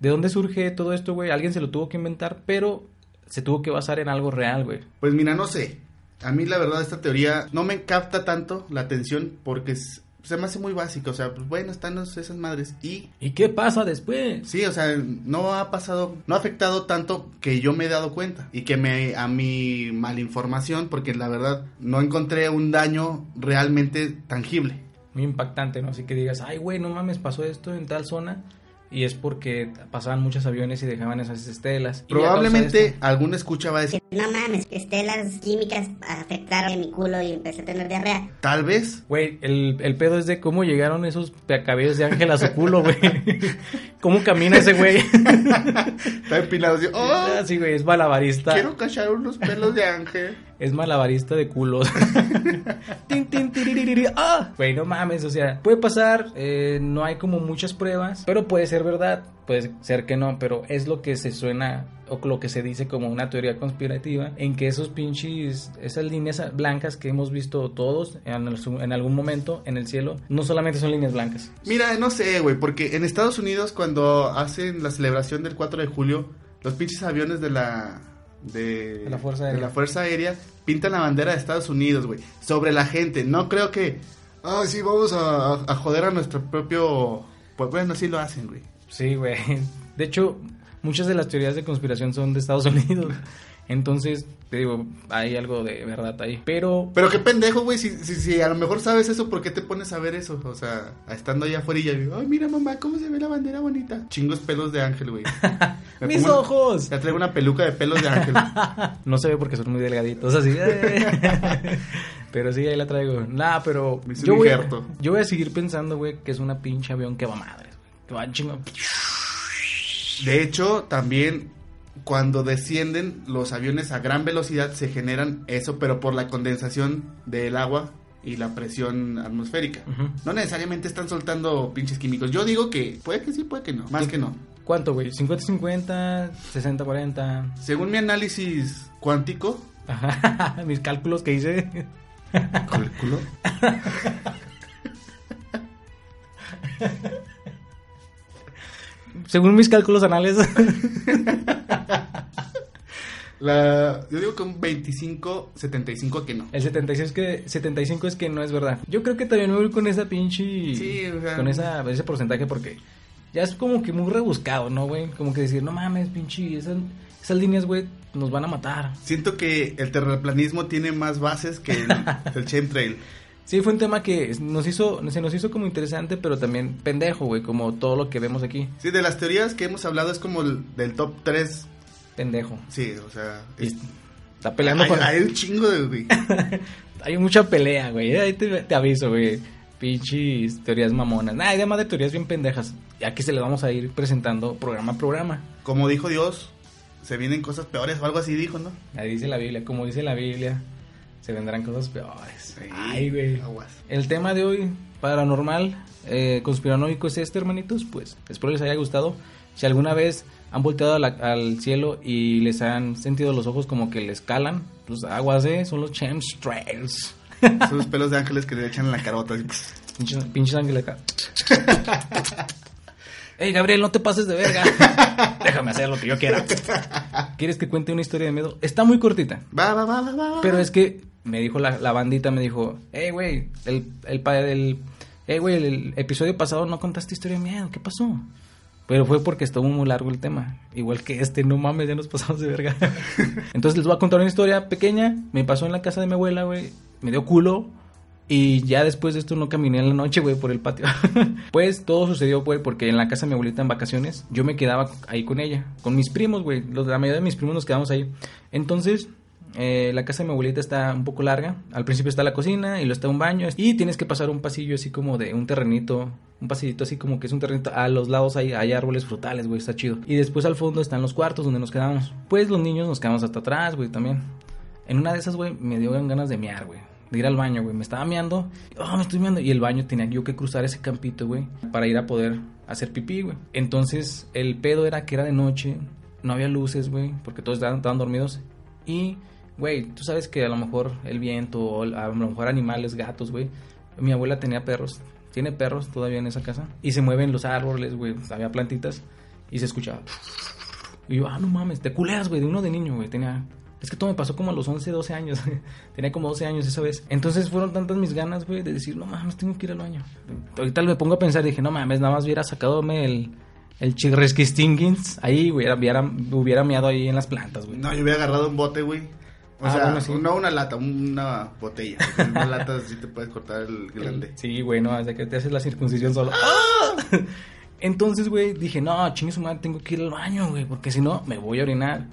¿de dónde surge todo esto, güey? Alguien se lo tuvo que inventar, pero se tuvo que basar en algo real, güey. Pues mira, no sé. A mí la verdad esta teoría no me capta tanto la atención porque es- se me hace muy básica. O sea, pues bueno, están esas madres. Y ¿Y qué pasa después? sí, o sea, no ha pasado, no ha afectado tanto que yo me he dado cuenta. Y que me, a mi malinformación, porque la verdad no encontré un daño realmente tangible. Muy impactante, ¿no? Así que digas, ay, güey, no mames, pasó esto en tal zona. Y es porque pasaban muchos aviones y dejaban esas estelas. Probablemente esto- algún escucha va a decir, No mames, estelas químicas afectaron mi culo y empecé a tener diarrea. tal vez. Güey, el, el pedo es de cómo llegaron esos cabellos de ángel a su culo, güey. ¿Cómo camina ese güey? Está empinado así, oh, sí, güey, es malabarista. quiero cachar unos pelos de ángel. Es malabarista de culos. Tin, tin, tiririri. ¡Ah! Güey, no mames, o sea, puede pasar, eh, no hay como muchas pruebas, pero puede ser verdad, puede ser que no, pero es lo que se suena o lo que se dice como una teoría conspirativa, en que esos pinches, esas líneas blancas que hemos visto todos en, el- en algún momento en el cielo, no solamente son líneas blancas. Mira, no sé, güey, porque en Estados Unidos cuando hacen la celebración del 4 de julio, los pinches aviones de la de, De la Fuerza de Aérea. la Fuerza Aérea pintan la bandera de Estados Unidos, güey, sobre la gente. No creo que ah, sí vamos a, a joder a nuestro propio pues bueno, sí lo hacen, güey. Sí, güey. De hecho, muchas de las teorías de conspiración son de Estados Unidos. Entonces, te digo, hay algo de verdad ahí. Pero Pero qué pendejo, güey, si, si, si a lo mejor sabes eso, ¿por qué te pones a ver eso? O sea, estando allá afuera y ya digo, ay, mira mamá, cómo se ve la bandera bonita. Chingos pelos de ángel, güey. ¡Mis ojos! Ya traigo una peluca de pelos de ángel. No se ve porque son muy delgaditos, así. eh. pero sí, ahí la traigo. Nah, pero Me hice yo voy, injerto. yo voy a seguir pensando, güey, que es una pinche avión que va madres, güey. Que va chingo. De hecho, también cuando descienden los aviones a gran velocidad se generan eso, pero por la condensación del agua y la presión atmosférica. No necesariamente están soltando pinches químicos. Yo digo que puede que sí, puede que no. Más que no. ¿Cuánto, güey? ¿50-50? ¿60-40? Según mi análisis cuántico, Ajá, Mis cálculos que hice. cálculo, Según mis cálculos anales. la, yo digo que un 25, 75 que no. El 76 es que 75 es que no es verdad. Yo creo que también me voy con esa pinche Sí, o sea- con esa ese porcentaje porque ya es como que muy rebuscado, ¿no, güey? Como que decir, "No mames, pinche esas esas líneas, güey, nos van a matar." Siento que el terraplanismo tiene más bases que el, el chemtrail. Sí, fue un tema que nos hizo se nos hizo como interesante, pero también pendejo, güey, como todo lo que vemos aquí, Sí, de las teorías que hemos hablado es como el del top 3. pendejo. Sí, o sea, es- está peleando hay, con hay un chingo de... güey. Hay mucha pelea, güey. Ahí te, te aviso, güey. Pinches teorías mamonas. Nah, además de teorías bien pendejas. Ya que se les vamos a ir presentando programa a programa. Como dijo Dios, se vienen cosas peores o algo así dijo, ¿no? Ahí dice la Biblia. Como dice la Biblia, se vendrán cosas peores. Sí, Ay, güey. aguas. El tema de hoy, paranormal, eh, conspiranoico es este, hermanitos. Pues espero les haya gustado. Si alguna vez han volteado la- al cielo y les han sentido los ojos como que les calan, pues aguas, eh, son los chemtrails. Son los pelos de ángeles que le echan en la carota. Pinches, pinches ángeles acá. Ey, Gabriel, no te pases de verga. Déjame hacer lo que yo quiera. ¿Quieres que cuente una historia de miedo? Está muy cortita. Va, va, va, va, va. Pero es que me dijo la, la bandita, me dijo, hey, güey, el, el padre del... Hey, güey, el, el episodio pasado no contaste historia de miedo. ¿Qué pasó? Pero fue porque estuvo muy largo el tema. Igual que este, no mames, ya nos pasamos de verga. Entonces les voy a contar una historia pequeña. Me pasó en la casa de mi abuela, güey. Me dio culo. Y ya después de esto no caminé en la noche, güey, por el patio. pues todo sucedió, güey, porque en la casa de mi abuelita en vacaciones, yo me quedaba ahí con ella, con mis primos, güey. La mayoría de mis primos nos quedamos ahí. Entonces, eh, la casa de mi abuelita está un poco larga. Al principio está la cocina y luego está un baño. Y tienes que pasar un pasillo así como de un terrenito. Un pasillito así como que es un terrenito. A los lados hay, hay árboles frutales, güey. Está chido. Y después al fondo están los cuartos donde nos quedamos. Pues los niños nos quedamos hasta atrás, güey, también. En una de esas, güey, me dio ganas de mear, güey. De ir al baño, güey. Me estaba meando. Oh, me estoy meando. Y el baño tenía yo que cruzar ese campito, güey. Para ir a poder hacer pipí, güey. Entonces, el pedo era que era de noche. No había luces, güey. Porque todos estaban, estaban dormidos. Y, güey, tú sabes que a lo mejor el viento, o a lo mejor animales, gatos, güey. Mi abuela tenía perros. Tiene perros todavía en esa casa. Y se mueven los árboles, güey. Había plantitas. Y se escuchaba. Y yo, ah, no mames, te culeas, güey, de uno de niño, güey. Tenía. Es que todo me pasó como a los 11, 12 años. Tenía como 12 años esa vez. Entonces fueron tantas mis ganas, güey, de decir, no mames, tengo que ir al baño. Ahorita me pongo a pensar, dije, no mames, nada más hubiera sacadome el. El chirresquistinguins ahí, güey, hubiera, hubiera meado ahí en las plantas, güey. No, yo hubiera agarrado un bote, güey. O Ah, sea, bueno, sí. no una lata, una botella. Una lata sí te puedes cortar el glande. Sí, güey, no, desde que te haces la circuncisión solo. ¡Ah! Entonces, güey, dije, no, chingue su madre, tengo que ir al baño, güey, porque si no, me voy a orinar.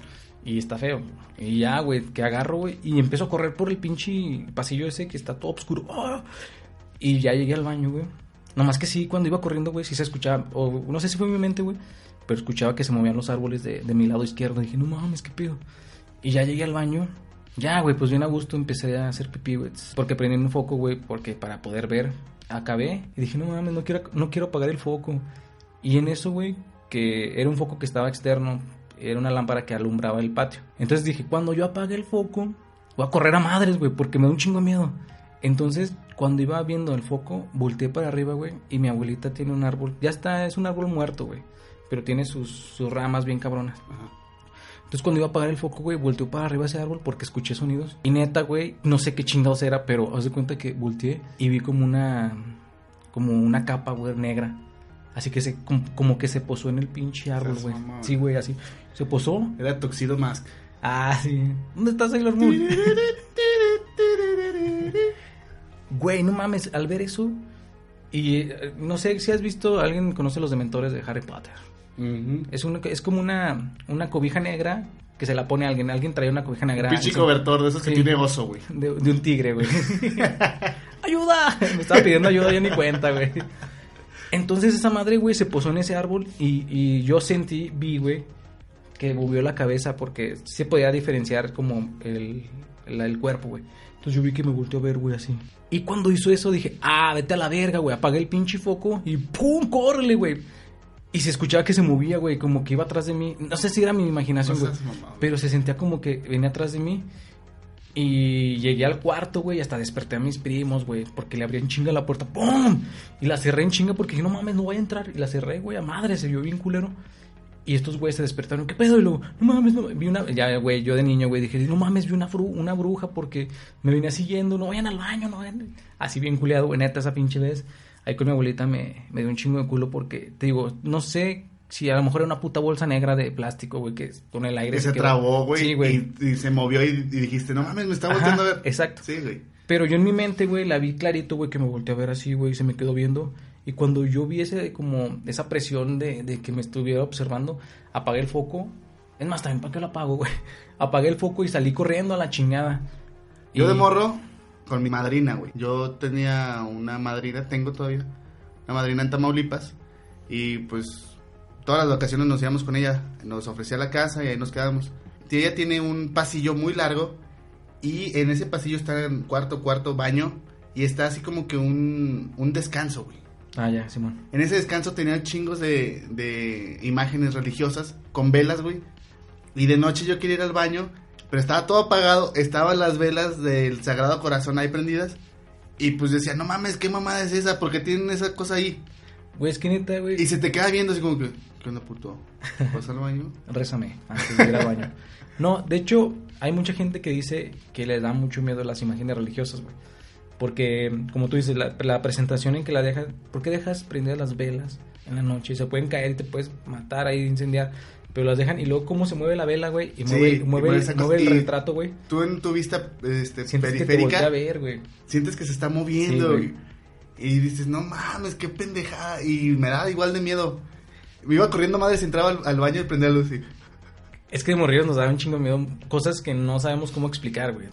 Y está feo. Y ya, güey, que agarro, güey, y empiezo a correr por el pinche pasillo ese que está todo oscuro. ¡Ah! Y ya llegué al baño, güey. Nomás que sí, cuando iba corriendo, güey, sí se escuchaba, o no sé si fue en mi mente, güey, pero escuchaba que se movían los árboles de, de mi lado izquierdo. dije, no mames, qué pedo. Y ya llegué al baño. Ya, güey, pues bien a gusto empecé a hacer pipí, güey. Porque prendí un foco, güey, porque para poder ver, acabé. Y dije, no mames, no quiero, no quiero apagar el foco. Y en eso, güey, que era un foco que estaba externo, era una lámpara que alumbraba el patio. Entonces dije, cuando yo apague el foco, voy a correr a madres, güey, porque me da un chingo de miedo. Entonces, cuando iba viendo el foco, volteé para arriba, güey, y mi abuelita tiene un árbol. Ya está, es un árbol muerto, güey, pero tiene sus, sus ramas bien cabronas. Entonces, cuando iba a apagar el foco, güey, volteó para arriba ese árbol porque escuché sonidos. Y neta, güey, no sé qué chingados era, pero haz de cuenta que volteé y vi como una. como una capa, güey, negra. Así que se, como, como que se posó en el pinche árbol, güey. Sí, güey, así. Se posó. Era Tuxedo Mask. Ah, sí. ¿Dónde está Sailor Moon? Güey, no mames, al ver eso. Y eh, no sé si has visto, alguien conoce los dementores de Harry Potter. Es, una, es como una, una cobija negra que se la pone a alguien. Alguien trae una cobija negra. Pinche cobertor de esos que tiene oso, güey. de, de un tigre, güey. ¡Ayuda! Me estaba pidiendo ayuda, yo ni cuenta, güey. Entonces esa madre, güey, se posó en ese árbol y, y yo sentí, vi, güey, que movió la cabeza porque se podía diferenciar como el, el, el cuerpo, güey. Entonces yo vi que me volteó a ver, güey, así. Y cuando hizo eso dije, ah, vete a la verga, güey. Apagué el pinche foco y ¡pum! ¡Córrele, güey! Y se escuchaba que se movía, güey, como que iba atrás de mí. No sé si era mi imaginación, No güey. pero se sentía como que venía atrás de mí. Y llegué al cuarto, güey, hasta desperté a mis primos, güey, porque le abrí en chinga la puerta, ¡pum! Y la cerré en chinga porque dije, no mames, no voy a entrar. Y la cerré, güey, a madre, se vio bien culero. Y estos güeyes se despertaron, ¿qué pedo? Y luego, no mames, no, vi una, ya, güey, yo de niño, güey, dije, no mames, vi una, fru- una bruja porque me venía siguiendo, no vayan al baño, no vayan. Así bien culeado, güey, neta, esa pinche vez. Ahí con mi abuelita me, me dio un chingo de culo porque, te digo, no sé si a lo mejor era una puta bolsa negra de plástico, güey, que con el aire Que se quedó- trabó, güey. Sí, güey. Y, y se movió y, y dijiste, no mames, me está Ajá, volteando a ver. exacto. Sí, güey. Pero yo en mi mente, güey, la vi clarito, güey, que me volteé a ver así, güey, y se me quedó viendo. Y cuando yo vi ese, como, esa presión de, de que me estuviera observando, apagué el foco. Es más, también, ¿para qué lo apago, güey? Apagué el foco y salí corriendo a la chingada. Yo Y- de morro, con mi madrina, güey. Yo tenía una madrina, tengo todavía, una madrina en Tamaulipas. Y pues todas las vacaciones nos íbamos con ella. Nos ofrecía la casa y ahí nos quedábamos. Y ella tiene un pasillo muy largo. Y en ese pasillo está en cuarto, cuarto, baño. Y está así como que un, un descanso, güey. Ah, ya, Simón. En ese descanso tenía chingos de, de imágenes religiosas con velas, güey. Y de noche yo quería ir al baño, pero estaba todo apagado. Estaban las velas del Sagrado Corazón ahí prendidas. Y pues decía, no mames, ¿qué mamada es esa? ¿Por qué tienen esa cosa ahí? Güey, es que neta, güey. Y se te queda viendo así como que, ¿qué onda, puto? ¿Vas al baño? Rézame antes de ir al baño. No, de hecho, hay mucha gente que dice que le da mucho miedo las imágenes religiosas, güey. Porque, como tú dices, la, la presentación en que la dejas... ¿Por qué dejas prender las velas en la noche? Se pueden caer y te puedes matar ahí, incendiar. Pero las dejan y luego cómo se mueve la vela, güey. Y Sí, mueve, y mueve, mueve mueve el retrato, güey. Tú en tu vista este, Sientes que te periférica a ver, güey. sientes que se está moviendo. Sí, y, y dices, no mames, qué pendejada. Y me da igual de miedo. Me iba corriendo madre, entraba al, al baño y prendía la luz y... Es que de morrillos nos da un chingo de miedo cosas que no sabemos cómo explicar, güey.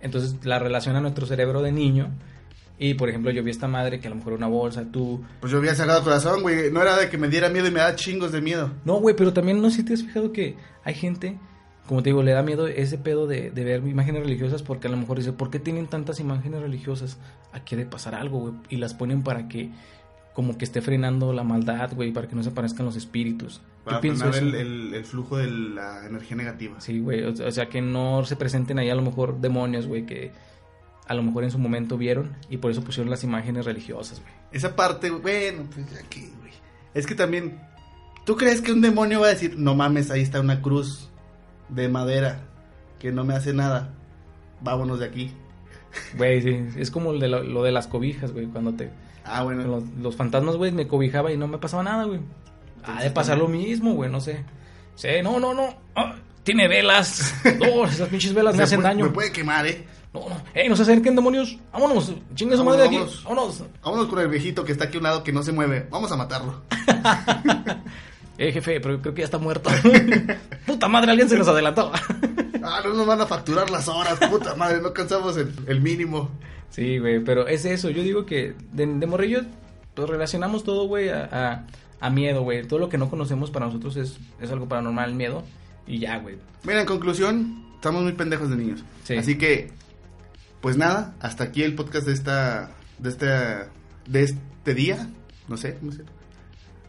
Entonces la relación a nuestro cerebro de niño. Y por ejemplo, yo vi a esta madre que a lo mejor era una bolsa, tú. Pues yo había Sagrado Corazón, güey. No era de que me diera miedo y me da chingos de miedo. No, güey, pero también no sé si te has fijado que hay gente, como te digo, le da miedo ese pedo de, de ver imágenes religiosas porque a lo mejor dice, ¿por qué tienen tantas imágenes religiosas? Aquí ha de pasar algo, güey. Y las ponen para que, como que esté frenando la maldad, güey, para que no se aparezcan los espíritus. Para frenar el, el- el flujo de la energía negativa. Sí, güey. O, o sea, que no se presenten ahí a lo mejor demonios, güey, que a lo mejor en su momento vieron y por eso pusieron las imágenes religiosas, güey. Esa parte, bueno, pues aquí, güey. Es que también, ¿tú crees que un demonio va a decir, no mames, ahí está una cruz de madera que no me hace nada? Vámonos de aquí. Güey, sí. Es como lo de, lo, lo de las cobijas, güey, cuando te... Ah, bueno. Los, los fantasmas, güey, me cobijaba y no me pasaba nada, güey. Ha de pasar lo mismo, güey, no sé. Sí, no, no, no. Ah, tiene velas. No, esas pinches velas me hacen puede- daño. Me puede quemar, ¿eh? No, no. Ey, no se acerquen, demonios. Vámonos. Chingue su madre de aquí. Vámonos, Vámonos. Vámonos con el viejito que está aquí a un lado que no se mueve. Vamos a matarlo. Eh, jefe, pero creo que ya está muerto. Puta madre, alguien se nos adelantó. Ah, no nos van a facturar las horas, puta madre, no cansamos el, el mínimo. Sí, güey, pero es eso. Yo digo que de, de morrillos pues, relacionamos todo, güey, a, a- a miedo, güey. Todo lo que no conocemos para nosotros es, es algo paranormal, el miedo. Y ya, güey. Mira, en conclusión, estamos muy pendejos de niños. Sí. Así que, pues nada, hasta aquí el podcast de esta, de esta, de este día. No sé, ¿cómo se?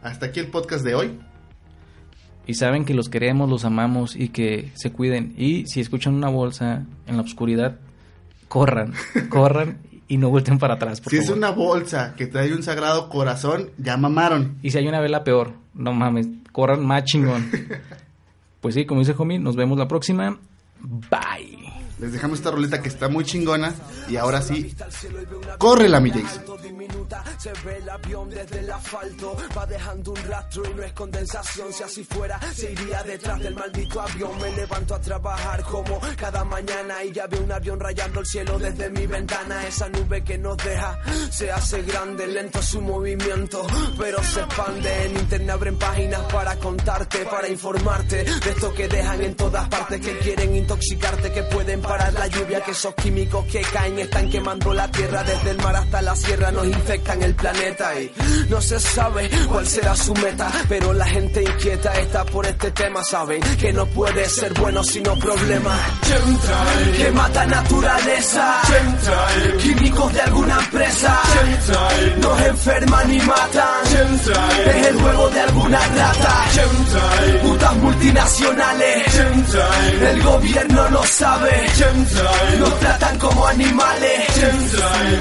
Hasta aquí el podcast de hoy. Y saben que los queremos, los amamos y que se cuiden. Y si escuchan una bolsa en la oscuridad, corran, corran y no vuelten para atrás, por si es una bolsa que trae un sagrado corazón, ya mamaron. Y si hay una vela peor, no mames, corran más chingón. pues sí, como dice Homie, nos vemos la próxima. Bye. Les dejamos esta roleta que está muy chingona. Y ahora sí, córrela, mi Jason. se ve el avión desde el asfalto va dejando un rastro y no es condensación si así fuera se iría detrás del maldito avión me levanto a trabajar como cada mañana y ya veo un avión rayando el cielo desde mi ventana esa nube que nos deja se hace grande lento su movimiento pero se expande en internet abren páginas para contarte para informarte de esto que dejan en todas partes que quieren intoxicarte que pueden parar la lluvia que esos químicos que caen están quemando la tierra. Desde el mar hasta la sierra nos infectan el planeta y no se sabe cuál será su meta pero la gente inquieta está por este tema. Saben que no puede ser bueno sino problema. Chemtrail, que mata naturaleza. Chemtrail, químicos de alguna empresa. Chemtrail, nos enferman y matan. Chemtrail, es el juego de alguna rata. Chemtrail, putas multinacionales. Chemtrail, el gobierno no sabe nos tratan como animales.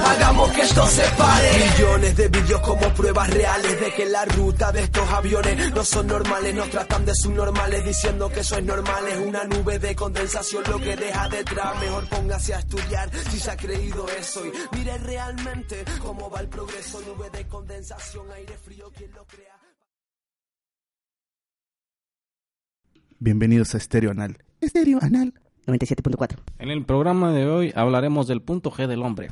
Hagamos que esto se pare. Millones de vídeos como pruebas reales de que la ruta de estos aviones no son normales. Nos tratan de subnormales diciendo que eso es normal. Es una nube de condensación lo que deja detrás. Mejor póngase a estudiar si se ha creído eso. Y mire realmente cómo va el progreso. Nube de condensación, aire frío, quien lo crea. Bienvenidos a Estéreo Anal. Estéreo Anal. 97.4. En el programa de hoy hablaremos del punto G del hombre.